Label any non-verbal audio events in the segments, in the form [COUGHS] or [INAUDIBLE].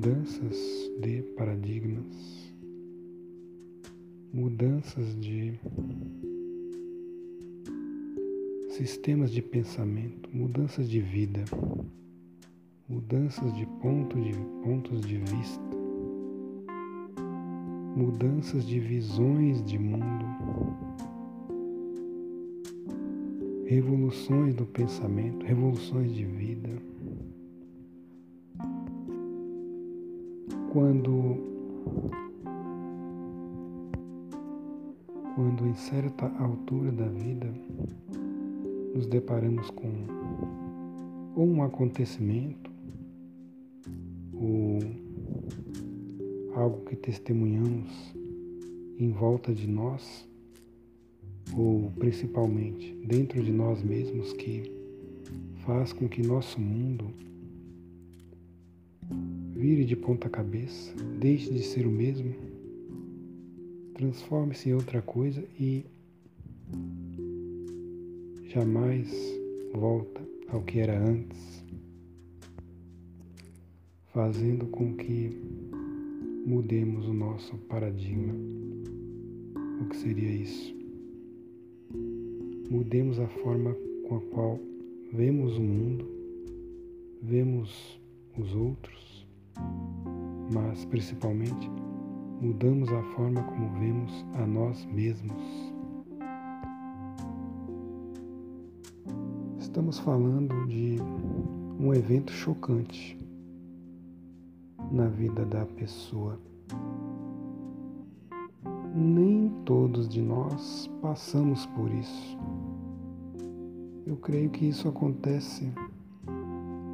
mudanças de paradigmas, mudanças de sistemas de pensamento, mudanças de vida, mudanças de, ponto de pontos de vista, mudanças de visões de mundo, revoluções do pensamento, revoluções de vida. Quando quando em certa altura da vida nos deparamos com ou um acontecimento ou algo que testemunhamos em volta de nós ou principalmente dentro de nós mesmos que faz com que nosso mundo vire de ponta cabeça, deixe de ser o mesmo, transforme-se em outra coisa e jamais volta ao que era antes, fazendo com que mudemos o nosso paradigma. O que seria isso? Mudemos a forma com a qual vemos o mundo, vemos os outros mas principalmente mudamos a forma como vemos a nós mesmos. Estamos falando de um evento chocante na vida da pessoa. Nem todos de nós passamos por isso. Eu creio que isso acontece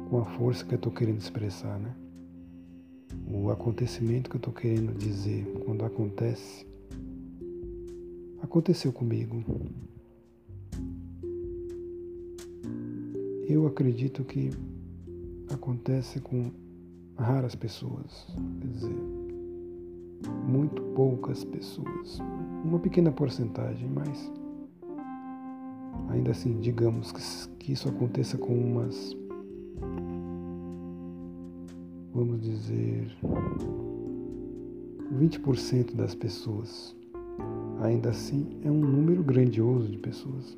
com a força que eu estou querendo expressar, né? O acontecimento que eu estou querendo dizer, quando acontece, aconteceu comigo. Eu acredito que acontece com raras pessoas, quer dizer, muito poucas pessoas, uma pequena porcentagem, mas ainda assim, digamos que, que isso aconteça com umas vamos dizer, 20% das pessoas. Ainda assim, é um número grandioso de pessoas.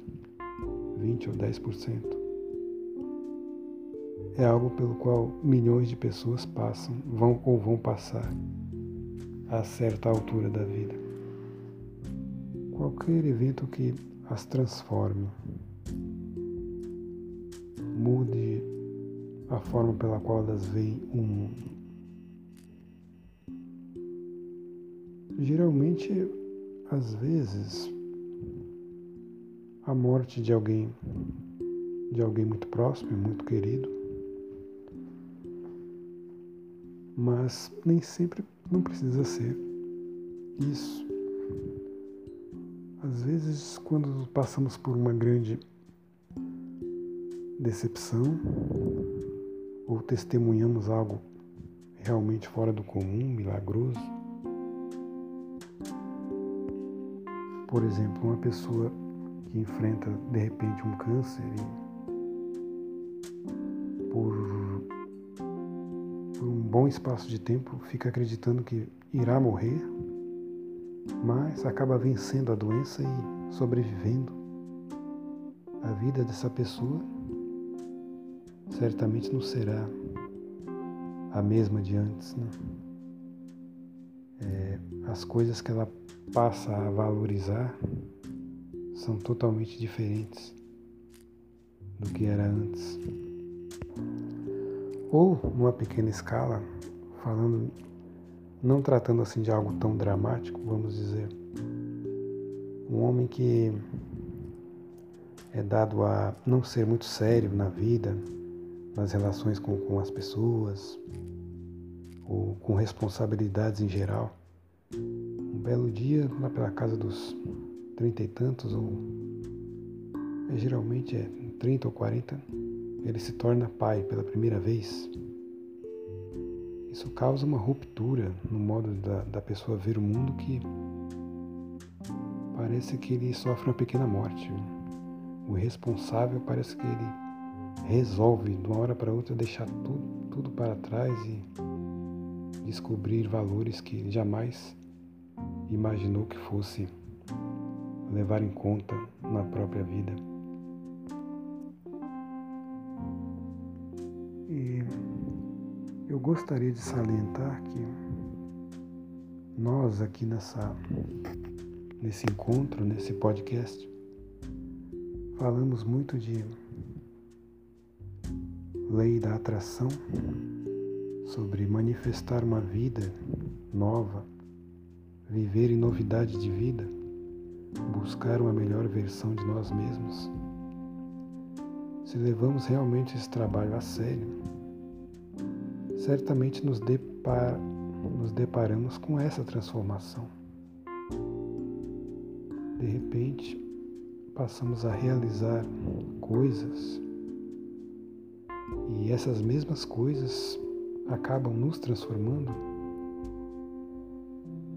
20 ou 10%. É algo pelo qual milhões de pessoas passam, vão ou vão passar a certa altura da vida. Qualquer evento que as transforme, a forma pela qual elas veem o mundo. Geralmente, às vezes, a morte de alguém, de alguém muito próximo, muito querido, mas nem sempre não precisa ser isso. Às vezes, quando passamos por uma grande decepção, ou testemunhamos algo realmente fora do comum, milagroso. Por exemplo, uma pessoa que enfrenta de repente um câncer e por, por um bom espaço de tempo fica acreditando que irá morrer, mas acaba vencendo a doença e sobrevivendo. A vida dessa pessoa certamente não será a mesma de antes. Né? É, as coisas que ela passa a valorizar são totalmente diferentes do que era antes. Ou, numa pequena escala, falando, não tratando assim de algo tão dramático, vamos dizer, um homem que é dado a não ser muito sério na vida, nas relações com, com as pessoas, ou com responsabilidades em geral. Um belo dia, lá pela casa dos trinta e tantos, ou é, geralmente é trinta ou quarenta, ele se torna pai pela primeira vez. Isso causa uma ruptura no modo da, da pessoa ver o mundo que parece que ele sofre uma pequena morte. O responsável parece que ele resolve de uma hora para outra deixar tudo tudo para trás e descobrir valores que jamais imaginou que fosse levar em conta na própria vida. E eu gostaria de salientar que nós aqui nessa nesse encontro, nesse podcast, falamos muito de lei da atração, sobre manifestar uma vida nova, viver em novidade de vida, buscar uma melhor versão de nós mesmos. Se levamos realmente esse trabalho a sério, certamente nos, depar, nos deparamos com essa transformação. De repente, passamos a realizar coisas e essas mesmas coisas acabam nos transformando.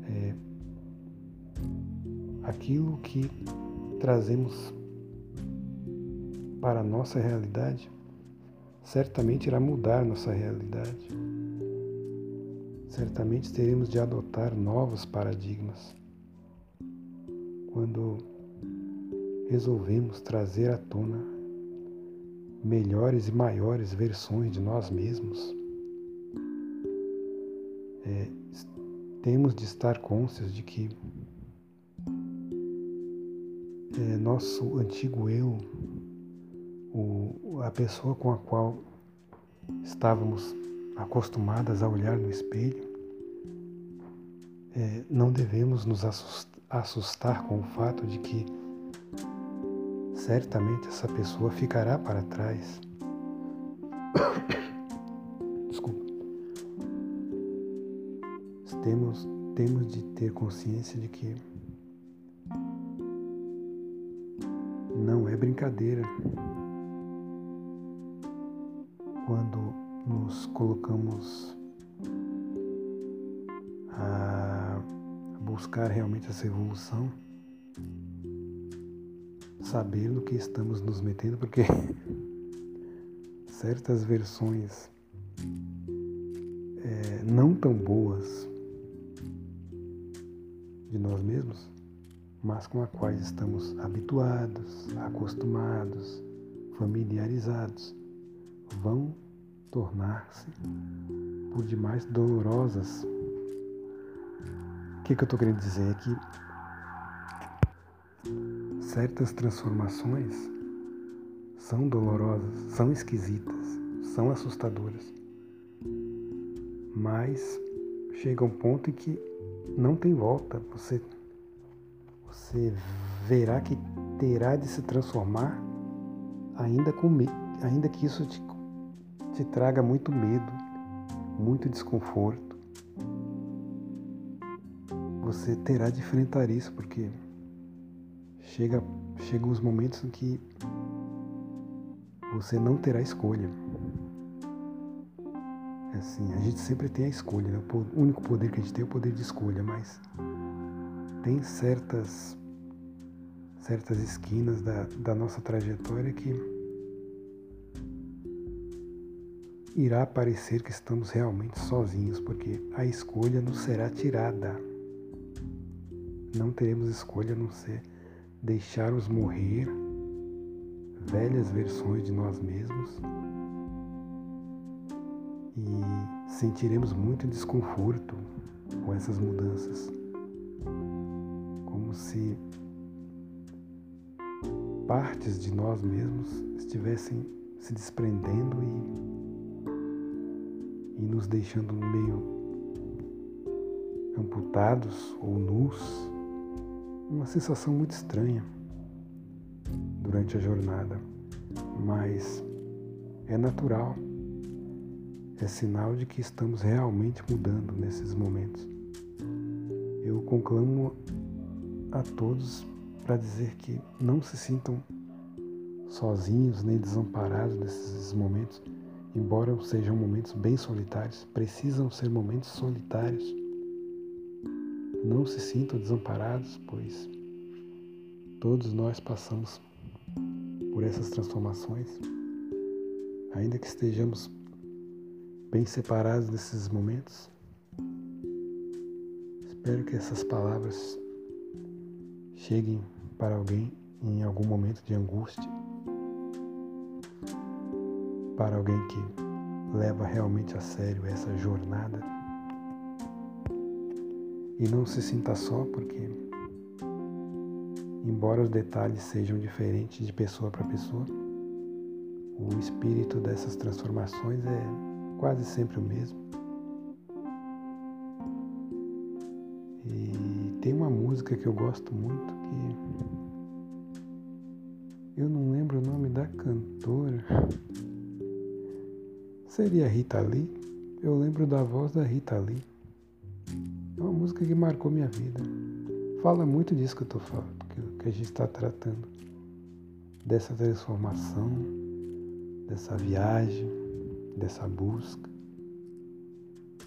É, aquilo que trazemos para a nossa realidade certamente irá mudar nossa realidade. Certamente teremos de adotar novos paradigmas quando resolvemos trazer à tona melhores e maiores versões de nós mesmos. É, temos de estar conscientes de que é, nosso antigo eu, o, a pessoa com a qual estávamos acostumadas a olhar no espelho, é, não devemos nos assustar com o fato de que certamente essa pessoa ficará para trás. [COUGHS] Desculpa. Temos, temos de ter consciência de que não é brincadeira quando nos colocamos a buscar realmente essa evolução, sabendo que estamos nos metendo, porque [LAUGHS] certas versões é, não tão boas de nós mesmos, mas com as quais estamos habituados, acostumados, familiarizados, vão tornar-se por demais dolorosas. O que, que eu estou querendo dizer é que certas transformações são dolorosas, são esquisitas, são assustadoras, mas chega um ponto em que não tem volta. Você, você verá que terá de se transformar, ainda, com, ainda que isso te, te traga muito medo, muito desconforto. Você terá de enfrentar isso, porque chega, chegam os momentos em que você não terá escolha. É assim, a gente sempre tem a escolha, né? o único poder que a gente tem é o poder de escolha, mas tem certas certas esquinas da, da nossa trajetória que irá parecer que estamos realmente sozinhos, porque a escolha nos será tirada. Não teremos escolha a não ser deixarmos morrer velhas versões de nós mesmos e sentiremos muito desconforto com essas mudanças, como se partes de nós mesmos estivessem se desprendendo e, e nos deixando meio amputados ou nus uma sensação muito estranha durante a jornada, mas é natural, é sinal de que estamos realmente mudando nesses momentos. Eu conclamo a todos para dizer que não se sintam sozinhos nem desamparados nesses momentos, embora sejam momentos bem solitários, precisam ser momentos solitários não se sintam desamparados, pois todos nós passamos por essas transformações, ainda que estejamos bem separados desses momentos. Espero que essas palavras cheguem para alguém em algum momento de angústia, para alguém que leva realmente a sério essa jornada e não se sinta só, porque, embora os detalhes sejam diferentes de pessoa para pessoa, o espírito dessas transformações é quase sempre o mesmo. E tem uma música que eu gosto muito que eu não lembro o nome da cantora. Seria Rita Lee? Eu lembro da voz da Rita Lee. Música que marcou minha vida. Fala muito disso que eu estou falando, que a gente está tratando. Dessa transformação, dessa viagem, dessa busca,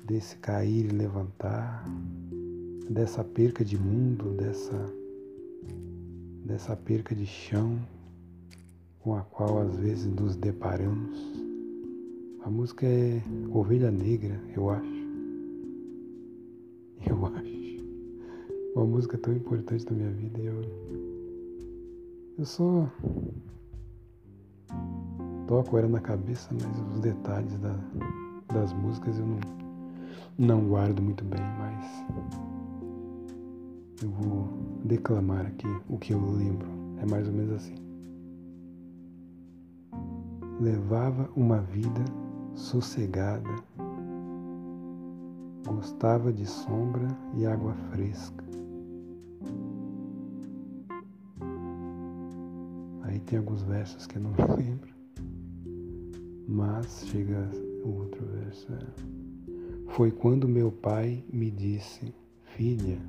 desse cair e levantar, dessa perca de mundo, dessa, dessa perca de chão com a qual às vezes nos deparamos. A música é Ovelha Negra, eu acho. [LAUGHS] Eu acho. Uma música tão importante na minha vida. Eu, eu só toco ela na cabeça, mas os detalhes da, das músicas eu não, não guardo muito bem, mas eu vou declamar aqui o que eu lembro. É mais ou menos assim. Levava uma vida sossegada, gostava de sombra e água fresca. Aí tem alguns versos que eu não me [LAUGHS] lembro. Mas chega o outro verso. É. Foi quando meu pai me disse, filha,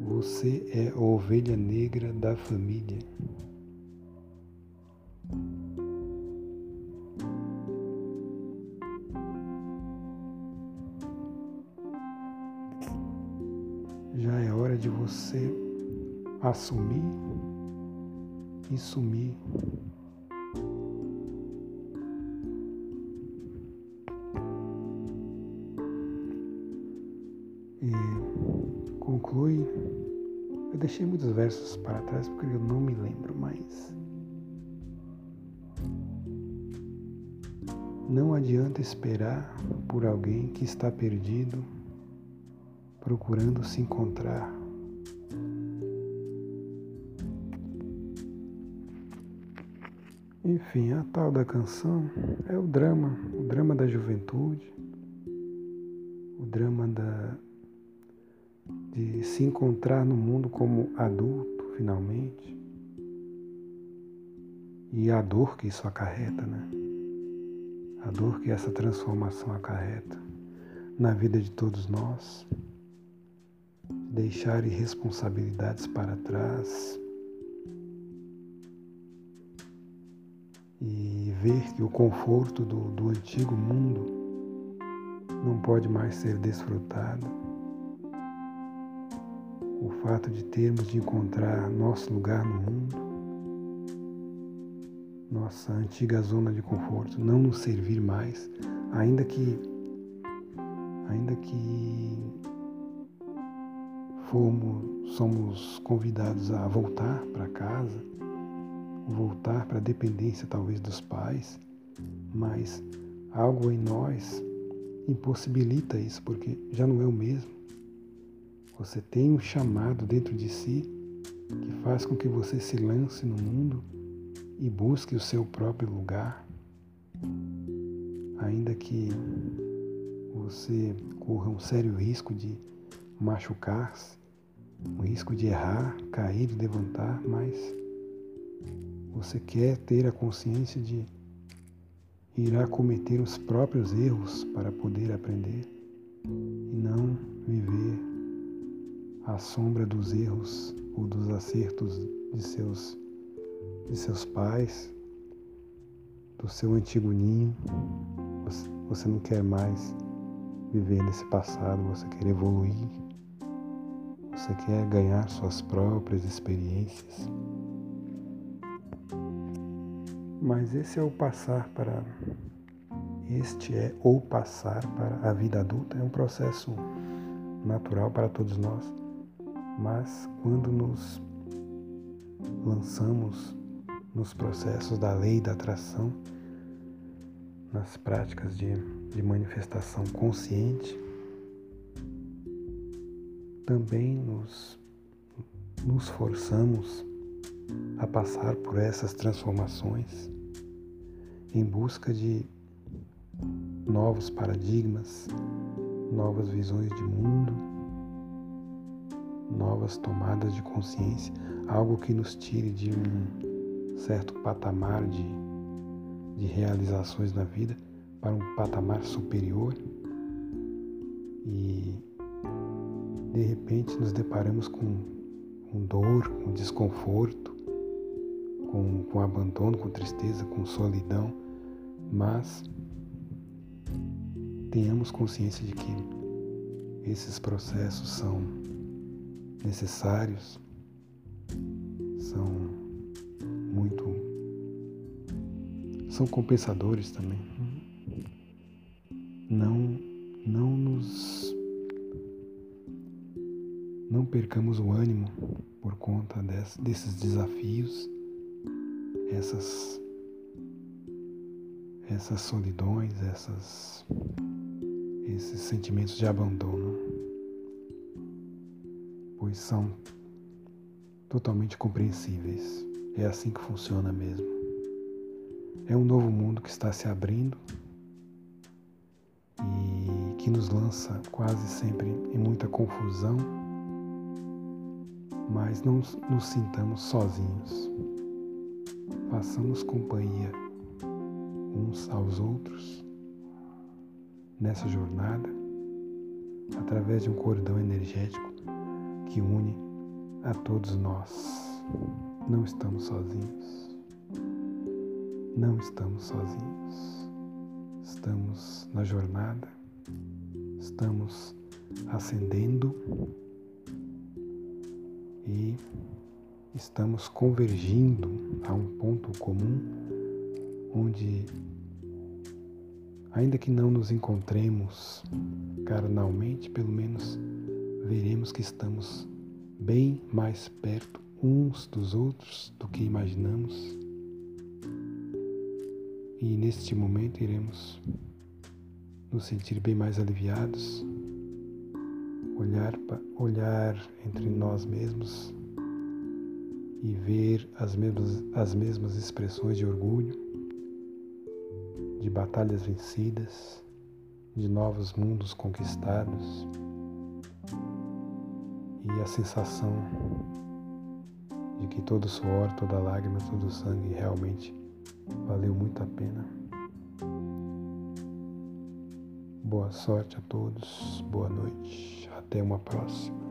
você é a ovelha negra da família. Assumir e sumir e conclui. Eu deixei muitos versos para trás porque eu não me lembro mais. Não adianta esperar por alguém que está perdido, procurando se encontrar. Enfim, a tal da canção é o drama, o drama da juventude, o drama da, de se encontrar no mundo como adulto, finalmente, e a dor que isso acarreta, né? A dor que essa transformação acarreta na vida de todos nós, deixar irresponsabilidades para trás ver que o conforto do, do antigo mundo não pode mais ser desfrutado. O fato de termos de encontrar nosso lugar no mundo, nossa antiga zona de conforto, não nos servir mais, ainda que ainda que fomos, somos convidados a voltar para casa, voltar para a dependência talvez dos pais, mas algo em nós impossibilita isso, porque já não é o mesmo. Você tem um chamado dentro de si que faz com que você se lance no mundo e busque o seu próprio lugar, ainda que você corra um sério risco de machucar-se, um risco de errar, cair e levantar, mas você quer ter a consciência de irá cometer os próprios erros para poder aprender e não viver à sombra dos erros ou dos acertos de seus, de seus pais, do seu antigo ninho. Você não quer mais viver nesse passado, você quer evoluir, você quer ganhar suas próprias experiências. Mas esse é o passar para este é ou passar para a vida adulta, é um processo natural para todos nós, mas quando nos lançamos nos processos da lei da atração, nas práticas de, de manifestação consciente, também nos, nos forçamos a passar por essas transformações em busca de novos paradigmas, novas visões de mundo, novas tomadas de consciência, algo que nos tire de um certo patamar de, de realizações na vida para um patamar superior. E de repente nos deparamos com, com dor, com desconforto, com, com abandono, com tristeza, com solidão, mas tenhamos consciência de que esses processos são necessários, são muito. são compensadores também. Não, não nos. não percamos o ânimo por conta desses desafios, essas essas solidões, essas esses sentimentos de abandono, pois são totalmente compreensíveis. É assim que funciona mesmo. É um novo mundo que está se abrindo e que nos lança quase sempre em muita confusão, mas não nos sintamos sozinhos. Façamos companhia uns aos outros nessa jornada através de um cordão energético que une a todos nós. Não estamos sozinhos. Não estamos sozinhos. Estamos na jornada, estamos ascendendo e estamos convergindo a um ponto comum onde Ainda que não nos encontremos carnalmente, pelo menos veremos que estamos bem mais perto uns dos outros do que imaginamos. E neste momento iremos nos sentir bem mais aliviados, olhar, olhar entre nós mesmos e ver as mesmas, as mesmas expressões de orgulho, de batalhas vencidas, de novos mundos conquistados e a sensação de que todo suor, toda lágrima, todo sangue realmente valeu muito a pena. Boa sorte a todos, boa noite, até uma próxima.